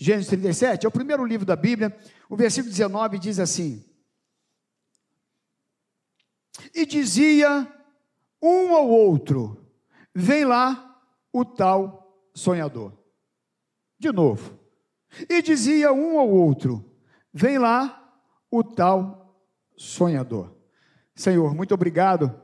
Gênesis 37, é o primeiro livro da Bíblia, o versículo 19 diz assim: E dizia um ao outro: Vem lá o tal sonhador. De novo. E dizia um ao outro: Vem lá o tal sonhador. Senhor, muito obrigado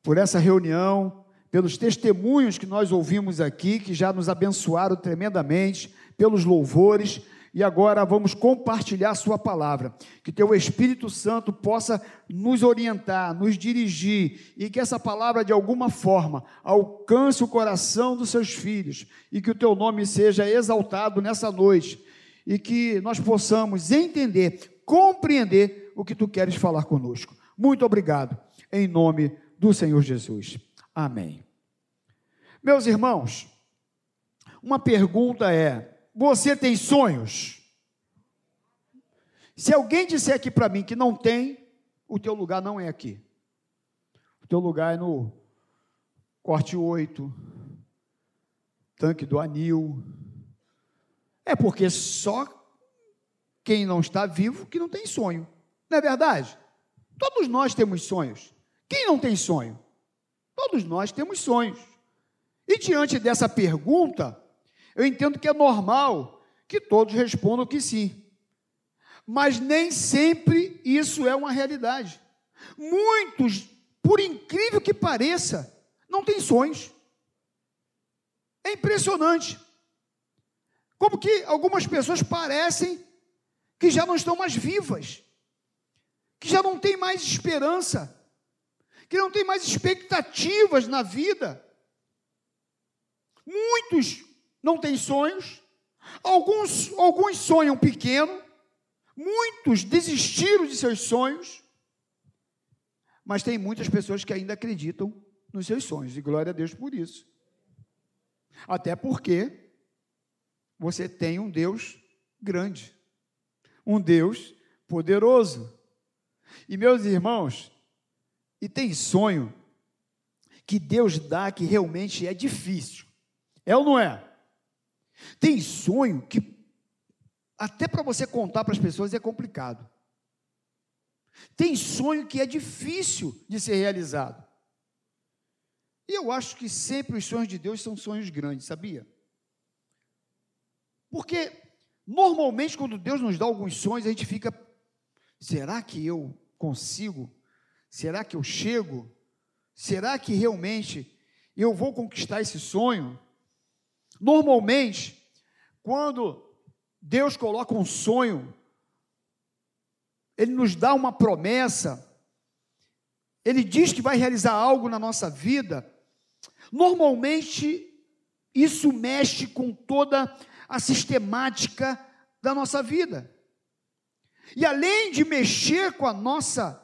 por essa reunião, pelos testemunhos que nós ouvimos aqui, que já nos abençoaram tremendamente, pelos louvores e agora vamos compartilhar Sua palavra. Que Teu Espírito Santo possa nos orientar, nos dirigir e que essa palavra, de alguma forma, alcance o coração dos Seus filhos e que o Teu nome seja exaltado nessa noite e que nós possamos entender, compreender o que Tu queres falar conosco. Muito obrigado, em nome do Senhor Jesus. Amém. Meus irmãos, uma pergunta é: você tem sonhos? Se alguém disser aqui para mim que não tem, o teu lugar não é aqui. O teu lugar é no corte 8, tanque do anil. É porque só quem não está vivo que não tem sonho. Não é verdade? Todos nós temos sonhos. Quem não tem sonho? Todos nós temos sonhos. E diante dessa pergunta, eu entendo que é normal que todos respondam que sim. Mas nem sempre isso é uma realidade. Muitos, por incrível que pareça, não têm sonhos. É impressionante. Como que algumas pessoas parecem que já não estão mais vivas, que já não têm mais esperança, que não têm mais expectativas na vida. Muitos não têm sonhos, alguns, alguns sonham pequeno, muitos desistiram de seus sonhos, mas tem muitas pessoas que ainda acreditam nos seus sonhos, e glória a Deus por isso. Até porque você tem um Deus grande, um Deus poderoso. E meus irmãos, e tem sonho que Deus dá que realmente é difícil. É ou não é? Tem sonho que até para você contar para as pessoas é complicado. Tem sonho que é difícil de ser realizado. E eu acho que sempre os sonhos de Deus são sonhos grandes, sabia? Porque normalmente quando Deus nos dá alguns sonhos, a gente fica: será que eu consigo? Será que eu chego? Será que realmente eu vou conquistar esse sonho? Normalmente, quando Deus coloca um sonho, Ele nos dá uma promessa, Ele diz que vai realizar algo na nossa vida, normalmente isso mexe com toda a sistemática da nossa vida. E além de mexer com a nossa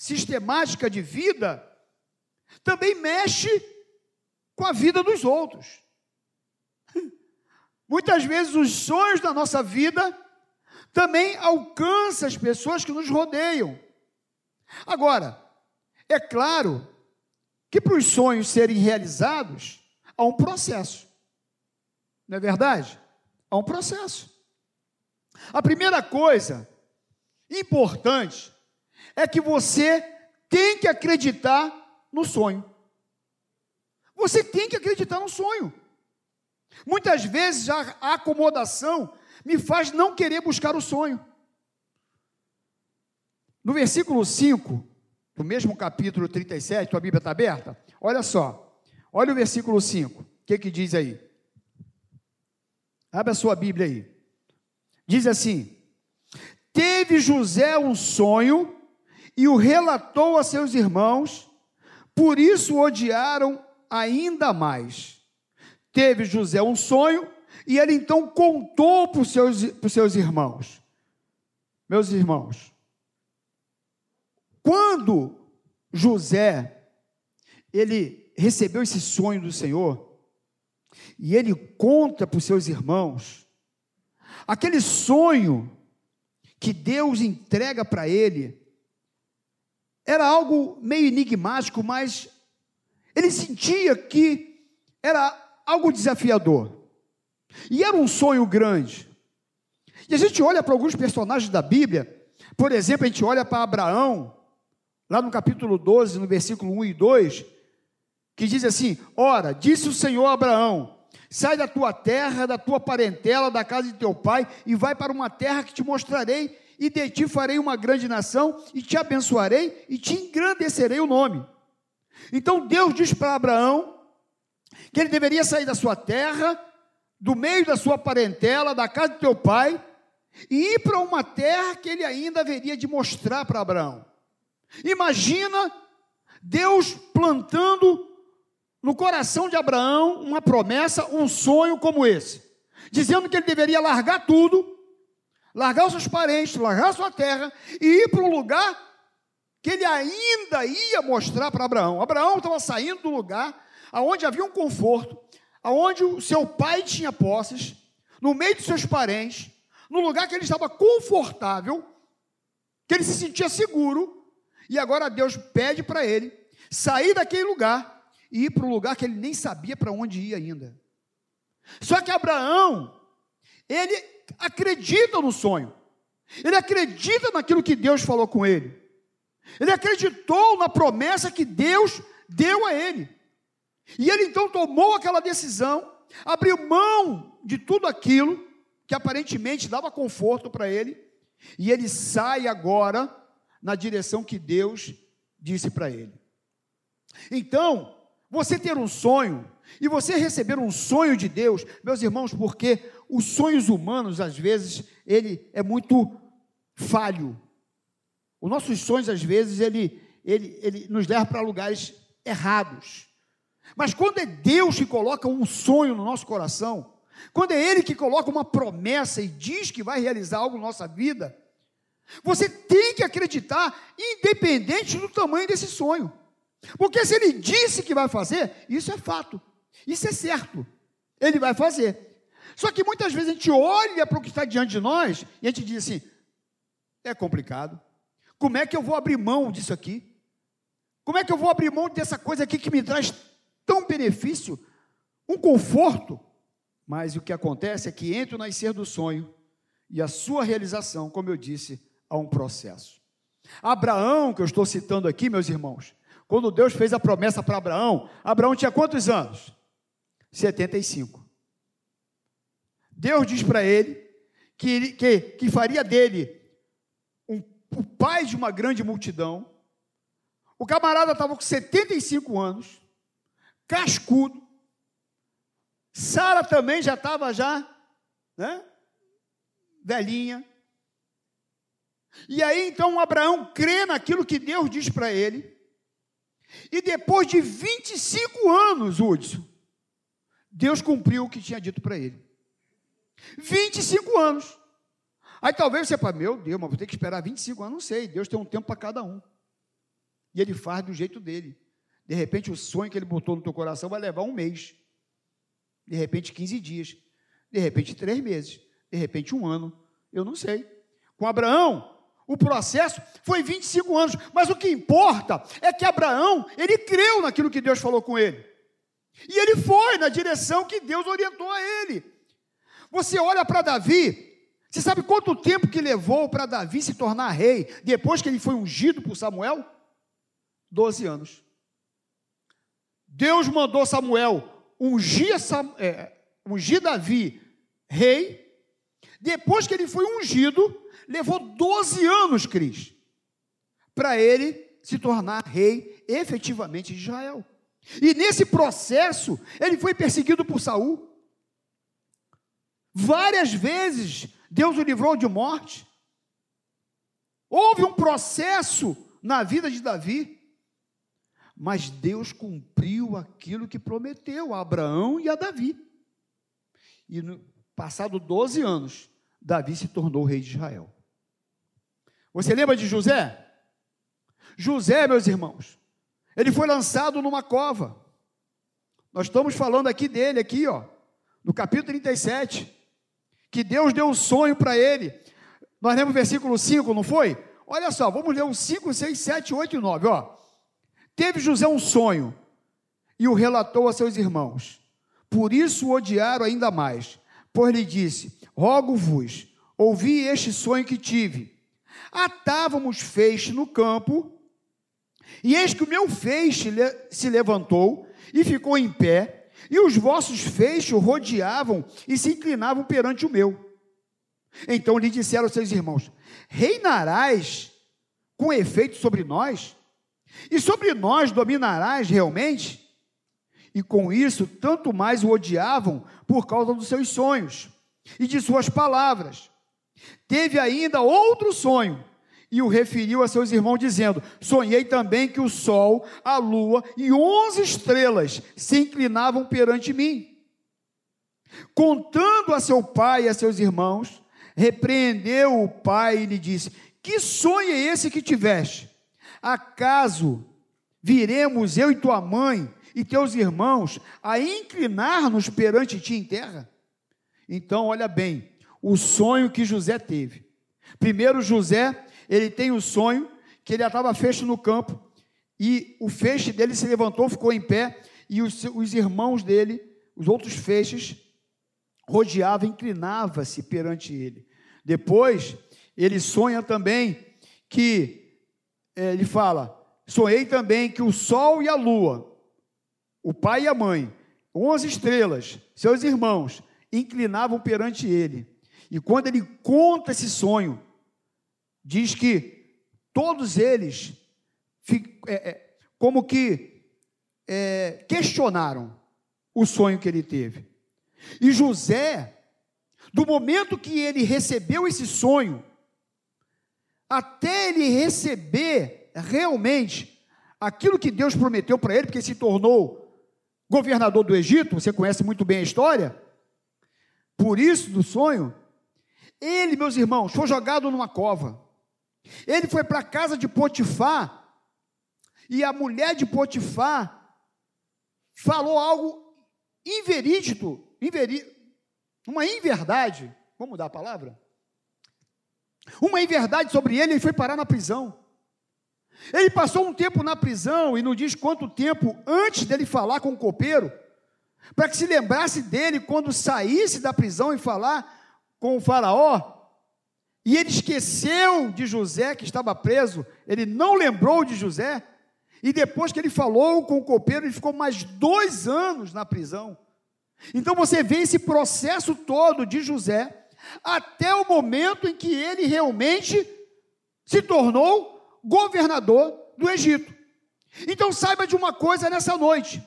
sistemática de vida, também mexe com a vida dos outros. Muitas vezes os sonhos da nossa vida também alcançam as pessoas que nos rodeiam. Agora, é claro que para os sonhos serem realizados, há um processo. Não é verdade? Há um processo. A primeira coisa importante é que você tem que acreditar no sonho. Você tem que acreditar no sonho. Muitas vezes a acomodação me faz não querer buscar o sonho. No versículo 5, do mesmo capítulo 37, tua Bíblia está aberta? Olha só, olha o versículo 5, o que, que diz aí? Abre a sua Bíblia aí. Diz assim: Teve José um sonho e o relatou a seus irmãos, por isso o odiaram ainda mais teve José um sonho e ele então contou para os seus, para os seus irmãos. Meus irmãos, quando José ele recebeu esse sonho do Senhor e ele conta para os seus irmãos, aquele sonho que Deus entrega para ele era algo meio enigmático, mas ele sentia que era algo desafiador. E era um sonho grande. E a gente olha para alguns personagens da Bíblia, por exemplo, a gente olha para Abraão, lá no capítulo 12, no versículo 1 e 2, que diz assim: Ora, disse o Senhor a Abraão: Sai da tua terra, da tua parentela, da casa de teu pai, e vai para uma terra que te mostrarei, e de ti farei uma grande nação, e te abençoarei, e te engrandecerei o nome. Então Deus diz para Abraão que ele deveria sair da sua terra, do meio da sua parentela, da casa de teu pai, e ir para uma terra que ele ainda haveria de mostrar para Abraão. Imagina Deus plantando no coração de Abraão uma promessa, um sonho como esse, dizendo que ele deveria largar tudo, largar os seus parentes, largar sua terra e ir para um lugar que ele ainda ia mostrar para Abraão. Abraão estava saindo do lugar aonde havia um conforto, aonde o seu pai tinha posses, no meio dos seus parentes, no lugar que ele estava confortável, que ele se sentia seguro, e agora Deus pede para ele sair daquele lugar e ir para um lugar que ele nem sabia para onde ia ainda. Só que Abraão, ele acredita no sonho, ele acredita naquilo que Deus falou com ele, ele acreditou na promessa que Deus deu a ele. E ele então tomou aquela decisão, abriu mão de tudo aquilo que aparentemente dava conforto para ele, e ele sai agora na direção que Deus disse para ele. Então, você ter um sonho e você receber um sonho de Deus, meus irmãos, porque os sonhos humanos às vezes ele é muito falho. Os nossos sonhos às vezes ele ele, ele nos leva para lugares errados. Mas quando é Deus que coloca um sonho no nosso coração, quando é Ele que coloca uma promessa e diz que vai realizar algo na nossa vida, você tem que acreditar, independente do tamanho desse sonho. Porque se Ele disse que vai fazer, isso é fato, isso é certo, Ele vai fazer. Só que muitas vezes a gente olha para o que está diante de nós e a gente diz assim: é complicado. Como é que eu vou abrir mão disso aqui? Como é que eu vou abrir mão dessa coisa aqui que me traz tão benefício, um conforto? Mas o que acontece é que entre o nascer do sonho e a sua realização, como eu disse, há um processo. Abraão, que eu estou citando aqui, meus irmãos, quando Deus fez a promessa para Abraão, Abraão tinha quantos anos? 75. Deus diz para ele que, que, que faria dele um, o pai de uma grande multidão. O camarada estava com 75 anos, cascudo, Sara também já estava já, né? Velhinha. E aí então Abraão crê naquilo que Deus diz para ele. E depois de 25 anos, Hudson, Deus cumpriu o que tinha dito para ele. 25 anos. Aí talvez você fale, meu Deus, mas vou ter que esperar 25 anos. Não sei, Deus tem um tempo para cada um. E ele faz do jeito dele. De repente, o sonho que ele botou no teu coração vai levar um mês de repente 15 dias, de repente três meses, de repente um ano, eu não sei. Com Abraão, o processo foi 25 anos, mas o que importa é que Abraão, ele creu naquilo que Deus falou com ele. E ele foi na direção que Deus orientou a ele. Você olha para Davi, você sabe quanto tempo que levou para Davi se tornar rei depois que ele foi ungido por Samuel? Doze anos. Deus mandou Samuel ungir, é, ungir Davi rei, depois que ele foi ungido, levou 12 anos, Cris, para ele se tornar rei efetivamente de Israel. E nesse processo, ele foi perseguido por Saul. Várias vezes Deus o livrou de morte. Houve um processo na vida de Davi. Mas Deus cumpriu aquilo que prometeu a Abraão e a Davi. E no passado 12 anos, Davi se tornou rei de Israel. Você lembra de José? José, meus irmãos, ele foi lançado numa cova. Nós estamos falando aqui dele, aqui, ó, no capítulo 37, que Deus deu um sonho para ele. Nós lemos o versículo 5, não foi? Olha só, vamos ler o 5, 6, 7, 8 e 9, ó. Teve José um sonho e o relatou a seus irmãos. Por isso o odiaram ainda mais, pois lhe disse: Rogo-vos, ouvi este sonho que tive. Atávamos feixe no campo, e eis que o meu feixe se levantou e ficou em pé, e os vossos feixes rodeavam e se inclinavam perante o meu. Então lhe disseram seus irmãos: Reinarás com efeito sobre nós? E sobre nós dominarás realmente? E com isso, tanto mais o odiavam por causa dos seus sonhos e de suas palavras. Teve ainda outro sonho e o referiu a seus irmãos, dizendo: Sonhei também que o sol, a lua e onze estrelas se inclinavam perante mim. Contando a seu pai e a seus irmãos, repreendeu o pai e lhe disse: Que sonho é esse que tiveste? Acaso viremos eu e tua mãe e teus irmãos a inclinar-nos perante ti em terra? Então, olha bem, o sonho que José teve. Primeiro, José, ele tem o sonho que ele estava fecho no campo e o feixe dele se levantou, ficou em pé e os, os irmãos dele, os outros feixes, rodeava, inclinava-se perante ele. Depois, ele sonha também que, é, ele fala, sonhei também que o sol e a lua, o pai e a mãe, onze estrelas, seus irmãos, inclinavam perante ele. E quando ele conta esse sonho, diz que todos eles, é, é, como que é, questionaram o sonho que ele teve. E José, do momento que ele recebeu esse sonho, até ele receber realmente aquilo que Deus prometeu para ele, porque se tornou governador do Egito, você conhece muito bem a história, por isso do sonho, ele, meus irmãos, foi jogado numa cova. Ele foi para a casa de Potifar, e a mulher de Potifar falou algo inverídico, inverí uma inverdade, vamos mudar a palavra? Uma inverdade sobre ele, ele foi parar na prisão. Ele passou um tempo na prisão e não diz quanto tempo antes dele falar com o copeiro, para que se lembrasse dele quando saísse da prisão e falar com o faraó. E ele esqueceu de José que estava preso, ele não lembrou de José. E depois que ele falou com o copeiro, ele ficou mais dois anos na prisão. Então você vê esse processo todo de José, até o momento em que ele realmente se tornou governador do Egito. Então saiba de uma coisa nessa noite: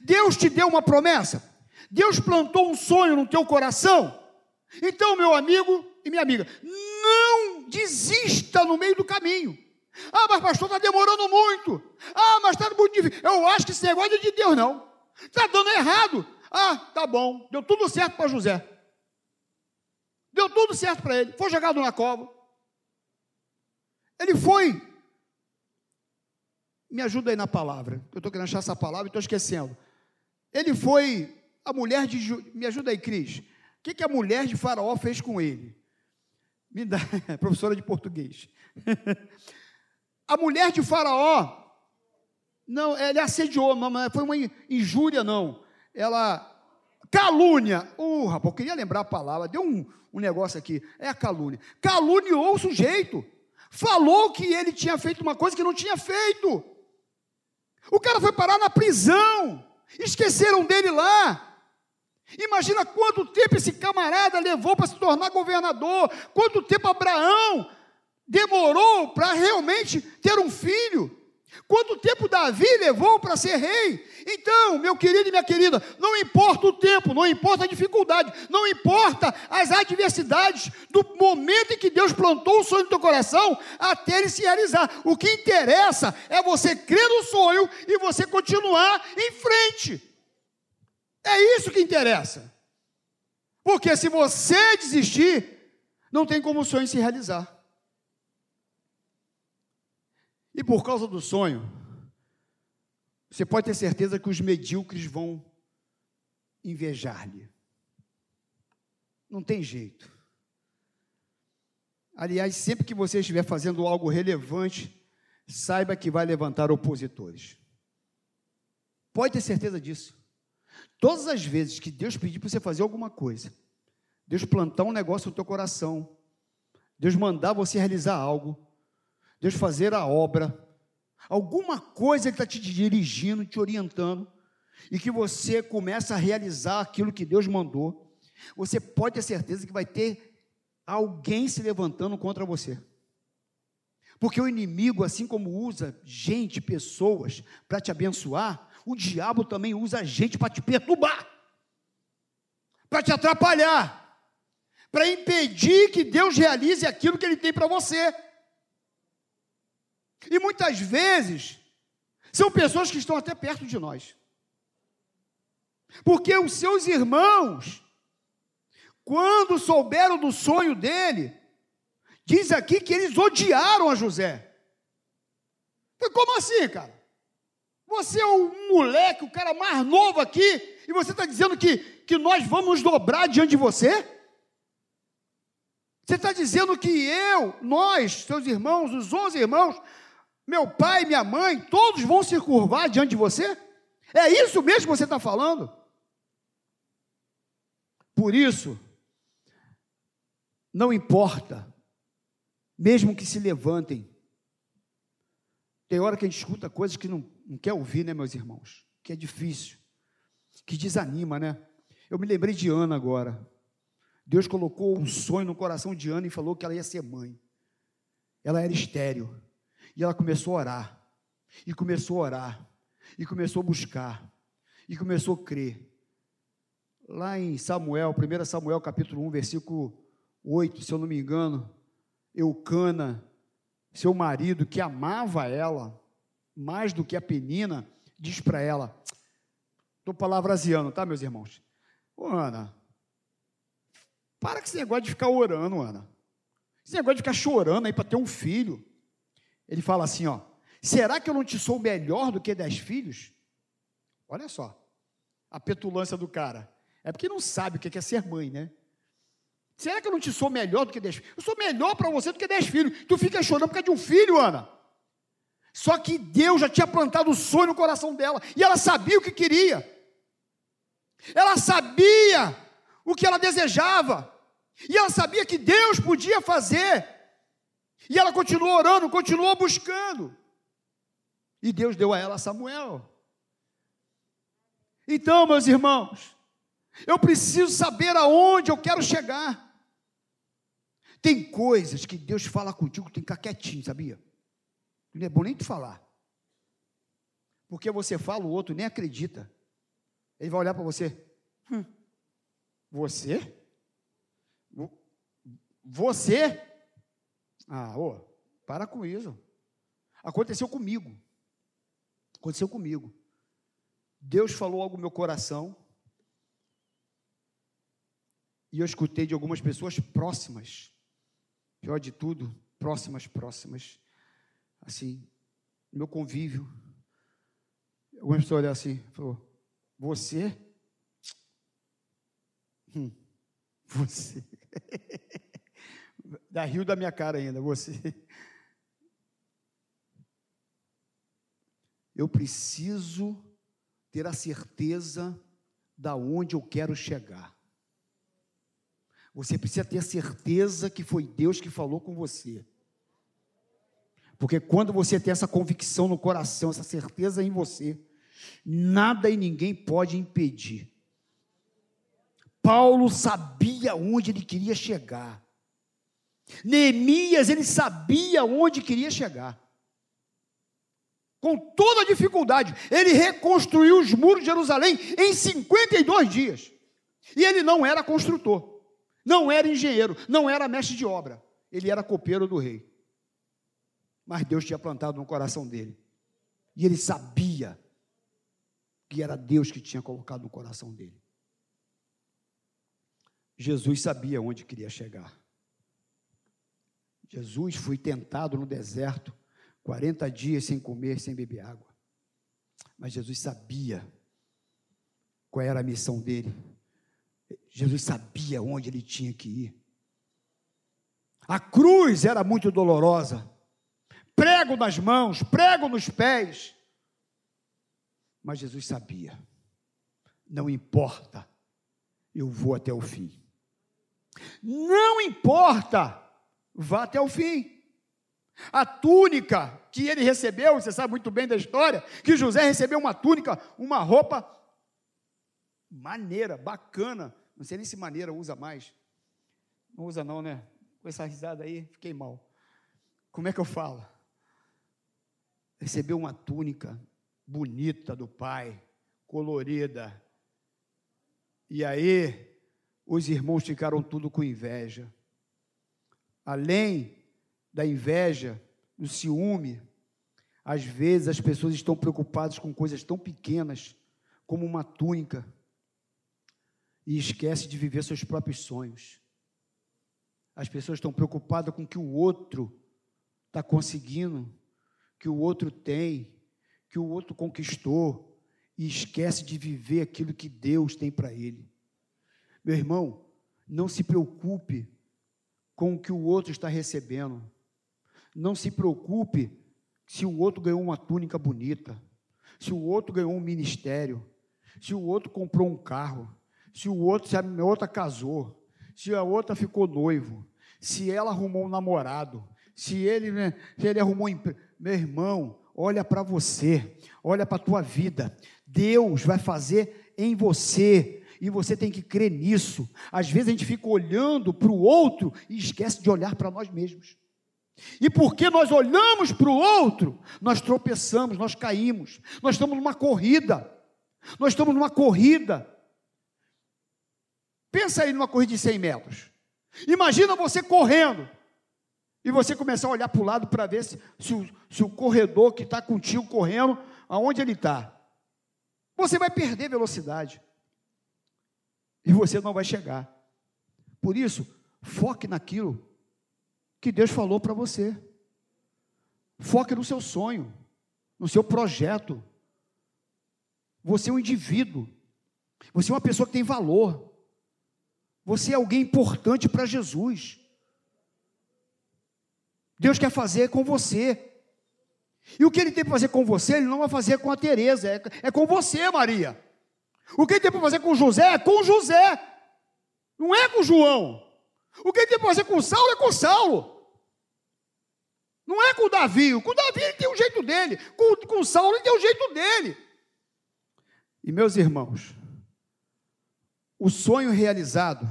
Deus te deu uma promessa, Deus plantou um sonho no teu coração. Então, meu amigo e minha amiga, não desista no meio do caminho. Ah, mas pastor, está demorando muito. Ah, mas está muito difícil. Eu acho que esse negócio é de Deus, não. Está dando errado. Ah, tá bom, deu tudo certo para José. Deu tudo certo para ele. Foi jogado na cova. Ele foi. Me ajuda aí na palavra. Eu estou querendo achar essa palavra e estou esquecendo. Ele foi. A mulher de. Me ajuda aí, Cris. O que, que a mulher de Faraó fez com ele? Me dá, professora de português. a mulher de Faraó. Não, ele assediou, não foi uma injúria, não ela calúnia. Uh, rapaz, eu queria lembrar a palavra, deu um, um negócio aqui. É a calúnia. Caluniou o sujeito. Falou que ele tinha feito uma coisa que não tinha feito. O cara foi parar na prisão. Esqueceram dele lá. Imagina quanto tempo esse camarada levou para se tornar governador. Quanto tempo Abraão demorou para realmente ter um filho. Quanto tempo Davi levou para ser rei? Então, meu querido e minha querida, não importa o tempo, não importa a dificuldade, não importa as adversidades, do momento em que Deus plantou o sonho no teu coração, até ele se realizar. O que interessa é você crer no sonho e você continuar em frente. É isso que interessa. Porque se você desistir, não tem como o sonho se realizar. E por causa do sonho, você pode ter certeza que os medíocres vão invejar-lhe. Não tem jeito. Aliás, sempre que você estiver fazendo algo relevante, saiba que vai levantar opositores. Pode ter certeza disso. Todas as vezes que Deus pedir para você fazer alguma coisa, Deus plantar um negócio no teu coração, Deus mandar você realizar algo, Deus fazer a obra, alguma coisa Ele está te dirigindo, te orientando, e que você começa a realizar aquilo que Deus mandou, você pode ter certeza que vai ter alguém se levantando contra você. Porque o inimigo, assim como usa gente, pessoas, para te abençoar, o diabo também usa gente para te perturbar, para te atrapalhar, para impedir que Deus realize aquilo que Ele tem para você. E muitas vezes, são pessoas que estão até perto de nós. Porque os seus irmãos, quando souberam do sonho dele, diz aqui que eles odiaram a José. Como assim, cara? Você é o moleque, o cara mais novo aqui, e você está dizendo que, que nós vamos dobrar diante de você? Você está dizendo que eu, nós, seus irmãos, os onze irmãos, meu pai, minha mãe, todos vão se curvar diante de você? É isso mesmo que você está falando? Por isso, não importa, mesmo que se levantem, tem hora que a gente escuta coisas que não, não quer ouvir, né, meus irmãos? Que é difícil, que desanima, né? Eu me lembrei de Ana agora. Deus colocou um sonho no coração de Ana e falou que ela ia ser mãe. Ela era estéril. E ela começou a orar. E começou a orar. E começou a buscar. E começou a crer. Lá em Samuel, 1 Samuel capítulo 1, versículo 8, se eu não me engano, Eucana, seu marido, que amava ela mais do que a penina, diz para ela, estou palavraseando, tá, meus irmãos? Ô, Ana, para com esse negócio de ficar orando, Ana. Esse negócio de ficar chorando aí para ter um filho. Ele fala assim, ó, será que eu não te sou melhor do que dez filhos? Olha só, a petulância do cara. É porque não sabe o que é ser mãe, né? Será que eu não te sou melhor do que dez filhos? Eu sou melhor para você do que dez filhos. Tu fica chorando por causa de um filho, Ana. Só que Deus já tinha plantado o sonho no coração dela. E ela sabia o que queria. Ela sabia o que ela desejava. E ela sabia que Deus podia fazer. E ela continuou orando, continuou buscando. E Deus deu a ela Samuel. Então, meus irmãos, eu preciso saber aonde eu quero chegar. Tem coisas que Deus fala contigo, tem que ficar quietinho, sabia? Não é bom nem te falar. Porque você fala, o outro nem acredita. Ele vai olhar para você. Hum, você? Você? Ah, ô, para com isso. Aconteceu comigo. Aconteceu comigo. Deus falou algo no meu coração. E eu escutei de algumas pessoas próximas. Pior de tudo, próximas, próximas. Assim, meu convívio. Algumas pessoas olharam assim, falou, você? Hum, você. da rio da minha cara ainda, você. Eu preciso ter a certeza da onde eu quero chegar. Você precisa ter certeza que foi Deus que falou com você. Porque quando você tem essa convicção no coração, essa certeza em você, nada e ninguém pode impedir. Paulo sabia onde ele queria chegar. Neemias, ele sabia onde queria chegar. Com toda a dificuldade, ele reconstruiu os muros de Jerusalém em 52 dias. E ele não era construtor, não era engenheiro, não era mestre de obra. Ele era copeiro do rei. Mas Deus tinha plantado no coração dele. E ele sabia que era Deus que tinha colocado no coração dele. Jesus sabia onde queria chegar. Jesus foi tentado no deserto, 40 dias sem comer, sem beber água. Mas Jesus sabia qual era a missão dele. Jesus sabia onde ele tinha que ir. A cruz era muito dolorosa. Prego nas mãos, prego nos pés. Mas Jesus sabia. Não importa, eu vou até o fim. Não importa, vá até o fim. A túnica que ele recebeu, você sabe muito bem da história, que José recebeu uma túnica, uma roupa maneira, bacana. Não sei nem se maneira usa mais. Não usa não, né? Com essa risada aí, fiquei mal. Como é que eu falo? Recebeu uma túnica bonita do pai, colorida. E aí, os irmãos ficaram tudo com inveja. Além da inveja, do ciúme, às vezes as pessoas estão preocupadas com coisas tão pequenas como uma túnica e esquece de viver seus próprios sonhos. As pessoas estão preocupadas com o que o outro está conseguindo, que o outro tem, que o outro conquistou e esquece de viver aquilo que Deus tem para ele. Meu irmão, não se preocupe com o que o outro está recebendo. Não se preocupe se o outro ganhou uma túnica bonita, se o outro ganhou um ministério, se o outro comprou um carro, se o outro, se a outra casou, se a outra ficou noivo, se ela arrumou um namorado, se ele, né, se ele arrumou um emprego. Meu irmão, olha para você, olha para a tua vida. Deus vai fazer em você e você tem que crer nisso. Às vezes a gente fica olhando para o outro e esquece de olhar para nós mesmos. E porque nós olhamos para o outro, nós tropeçamos, nós caímos. Nós estamos numa corrida. Nós estamos numa corrida. Pensa aí numa corrida de 100 metros. Imagina você correndo e você começar a olhar para o lado para ver se, se, o, se o corredor que está contigo correndo, aonde ele está. Você vai perder velocidade. E você não vai chegar. Por isso, foque naquilo que Deus falou para você. Foque no seu sonho, no seu projeto. Você é um indivíduo. Você é uma pessoa que tem valor. Você é alguém importante para Jesus. Deus quer fazer com você. E o que ele tem para fazer com você, ele não vai fazer com a Tereza, é, é com você, Maria. O que ele tem para fazer com José é com José. Não é com João. O que ele tem para fazer com Saulo é com Saulo. Não é com Davi. Com Davi ele tem o um jeito dele. Com, com Saulo ele tem o um jeito dele. E meus irmãos, o sonho realizado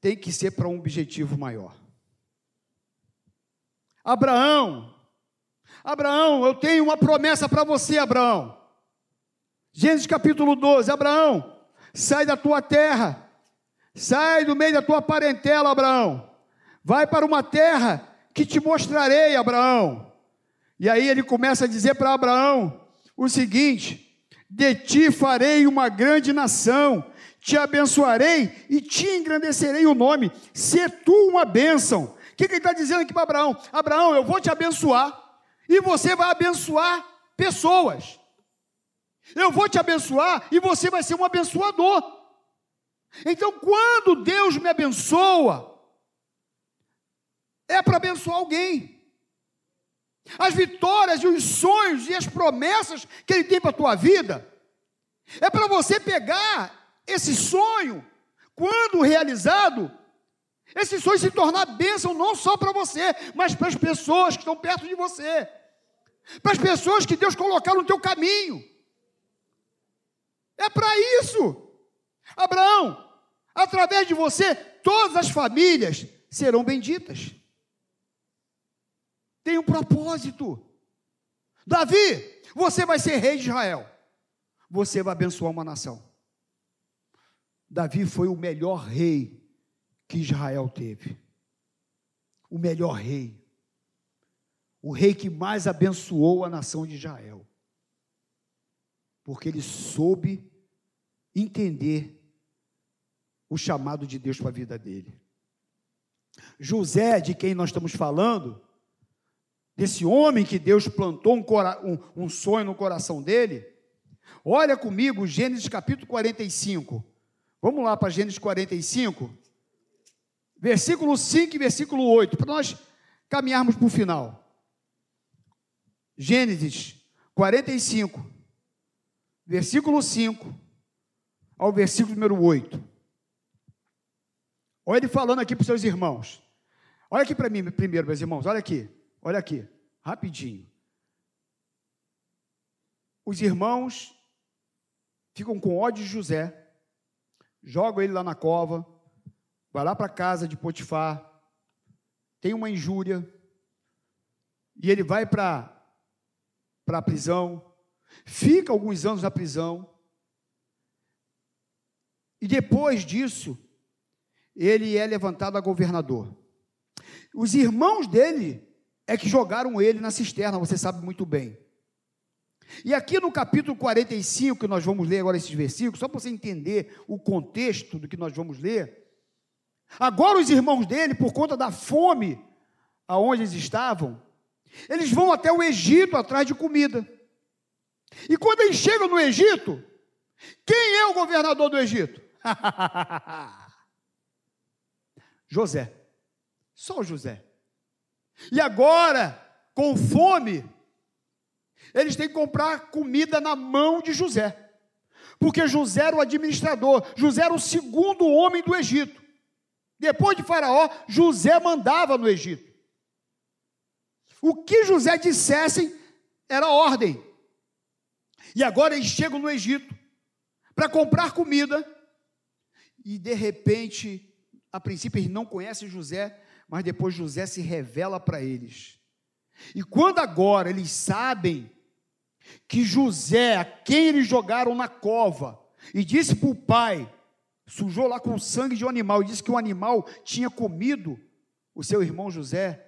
tem que ser para um objetivo maior. Abraão, Abraão, eu tenho uma promessa para você, Abraão. Gênesis capítulo 12: Abraão, sai da tua terra, sai do meio da tua parentela, Abraão, vai para uma terra que te mostrarei, Abraão. E aí ele começa a dizer para Abraão o seguinte: De ti farei uma grande nação, te abençoarei e te engrandecerei o nome, se tu uma bênção. Que, que ele está dizendo aqui para Abraão? Abraão, eu vou te abençoar, e você vai abençoar pessoas. Eu vou te abençoar e você vai ser um abençoador. Então, quando Deus me abençoa, é para abençoar alguém. As vitórias e os sonhos e as promessas que Ele tem para a tua vida, é para você pegar esse sonho, quando realizado, esse sonho se tornar bênção não só para você, mas para as pessoas que estão perto de você, para as pessoas que Deus colocou no teu caminho. É para isso. Abraão, através de você, todas as famílias serão benditas tem um propósito. Davi, você vai ser rei de Israel. Você vai abençoar uma nação. Davi foi o melhor rei que Israel teve. O melhor rei. O rei que mais abençoou a nação de Israel. Porque ele soube entender o chamado de Deus para a vida dele. José, de quem nós estamos falando, desse homem que Deus plantou um, um, um sonho no coração dele. Olha comigo Gênesis capítulo 45. Vamos lá para Gênesis 45, versículo 5 e versículo 8, para nós caminharmos para o final. Gênesis 45, versículo 5 ao versículo número 8. Olha ele falando aqui para os seus irmãos. Olha aqui para mim primeiro, meus irmãos, olha aqui, olha aqui, rapidinho. Os irmãos ficam com ódio de José, jogam ele lá na cova, vai lá para a casa de Potifar, tem uma injúria, e ele vai para a prisão, fica alguns anos na prisão, e depois disso, ele é levantado a governador. Os irmãos dele é que jogaram ele na cisterna, você sabe muito bem. E aqui no capítulo 45, que nós vamos ler agora esses versículos, só para você entender o contexto do que nós vamos ler. Agora os irmãos dele, por conta da fome aonde eles estavam, eles vão até o Egito atrás de comida. E quando eles chegam no Egito, quem é o governador do Egito? José. Só José. E agora, com fome, eles têm que comprar comida na mão de José. Porque José era o administrador, José era o segundo homem do Egito. Depois de Faraó, José mandava no Egito. O que José dissessem era ordem. E agora eles chegam no Egito para comprar comida. E de repente, a princípio eles não conhecem José, mas depois José se revela para eles. E quando agora eles sabem que José, a quem eles jogaram na cova, e disse para o pai, sujou lá com sangue de um animal, e disse que o animal tinha comido o seu irmão José.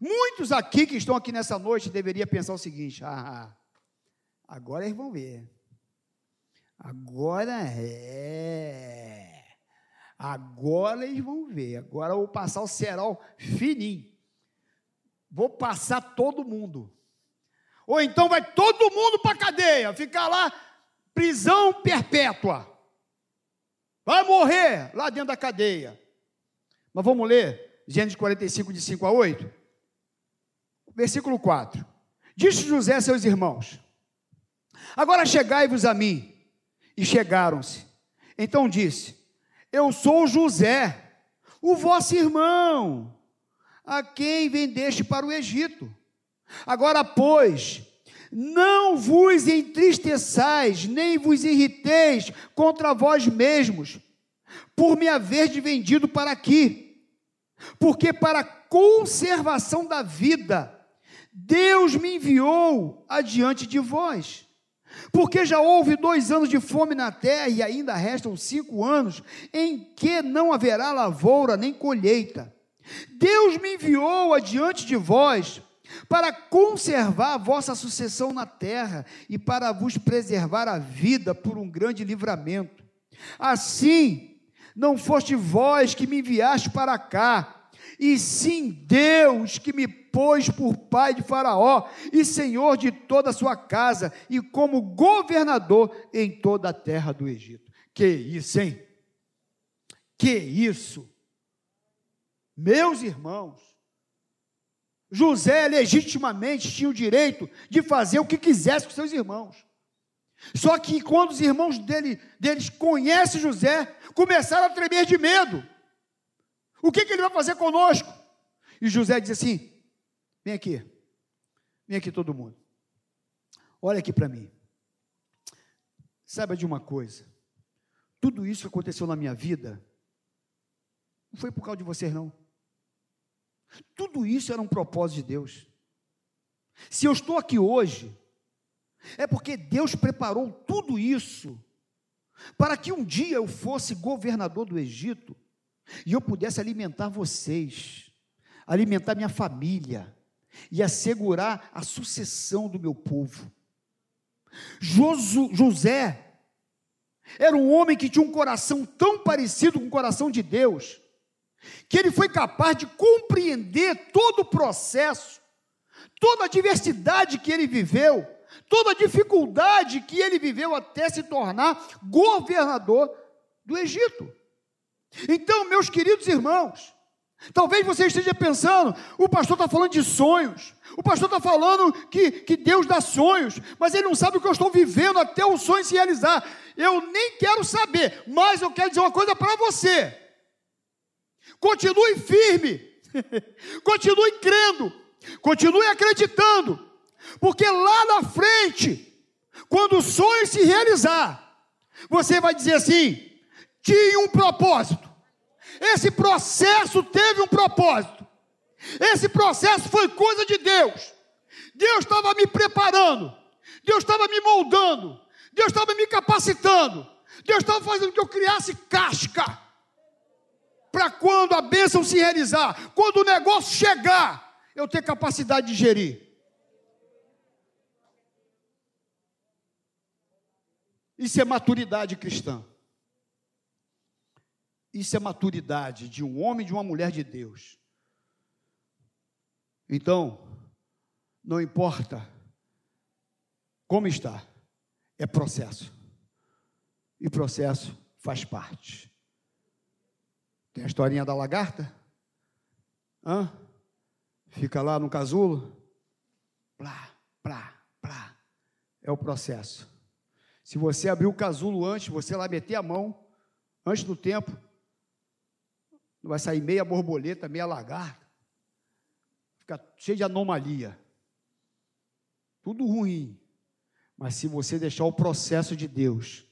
Muitos aqui que estão aqui nessa noite deveriam pensar o seguinte: ah, agora eles vão ver. Agora é. Agora eles vão ver. Agora eu vou passar o cerol fininho. Vou passar todo mundo. Ou então vai todo mundo para a cadeia, ficar lá, prisão perpétua. Vai morrer lá dentro da cadeia. Mas vamos ler Gênesis 45, de 5 a 8. Versículo 4. Disse José a seus irmãos: Agora chegai-vos a mim. E chegaram-se. Então disse: Eu sou José, o vosso irmão, a quem vendeste para o Egito. Agora, pois, não vos entristeçais, nem vos irriteis contra vós mesmos, por me haver vendido para aqui, porque para a conservação da vida, Deus me enviou adiante de vós. Porque já houve dois anos de fome na terra e ainda restam cinco anos em que não haverá lavoura nem colheita. Deus me enviou adiante de vós para conservar a vossa sucessão na terra e para vos preservar a vida por um grande livramento. Assim, não foste vós que me enviaste para cá, e sim Deus que me pôs por pai de Faraó e senhor de toda a sua casa e como governador em toda a terra do Egito. Que isso, hein? Que isso? Meus irmãos, José legitimamente tinha o direito de fazer o que quisesse com seus irmãos. Só que quando os irmãos dele, deles conhecem José, começaram a tremer de medo. O que, que ele vai fazer conosco? E José diz assim: Vem aqui, vem aqui todo mundo. Olha aqui para mim. Saiba de uma coisa: tudo isso que aconteceu na minha vida, não foi por causa de vocês, não. Tudo isso era um propósito de Deus. Se eu estou aqui hoje, é porque Deus preparou tudo isso para que um dia eu fosse governador do Egito e eu pudesse alimentar vocês, alimentar minha família e assegurar a sucessão do meu povo. José era um homem que tinha um coração tão parecido com o coração de Deus que ele foi capaz de compreender todo o processo, toda a diversidade que ele viveu, toda a dificuldade que ele viveu até se tornar governador do Egito. Então, meus queridos irmãos, talvez você esteja pensando, o pastor está falando de sonhos, o pastor está falando que, que Deus dá sonhos, mas ele não sabe o que eu estou vivendo até o sonho se realizar. Eu nem quero saber, mas eu quero dizer uma coisa para você Continue firme. continue crendo. Continue acreditando. Porque lá na frente, quando o sonho se realizar, você vai dizer assim: tinha um propósito. Esse processo teve um propósito. Esse processo foi coisa de Deus. Deus estava me preparando. Deus estava me moldando. Deus estava me capacitando. Deus estava fazendo que eu criasse casca. Para quando a bênção se realizar, quando o negócio chegar, eu ter capacidade de gerir. Isso é maturidade cristã. Isso é maturidade de um homem e de uma mulher de Deus. Então, não importa como está, é processo. E processo faz parte. Tem a historinha da lagarta? Hã? Fica lá no casulo. Plá, plá, plá. É o processo. Se você abrir o casulo antes, você lá meter a mão, antes do tempo, não vai sair meia borboleta, meia lagarta. Fica cheio de anomalia. Tudo ruim. Mas se você deixar o processo de Deus,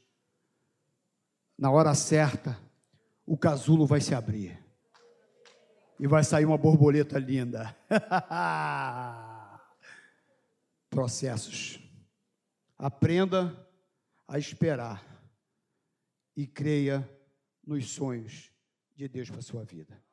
na hora certa, o casulo vai se abrir. E vai sair uma borboleta linda. Processos. Aprenda a esperar e creia nos sonhos de Deus para a sua vida.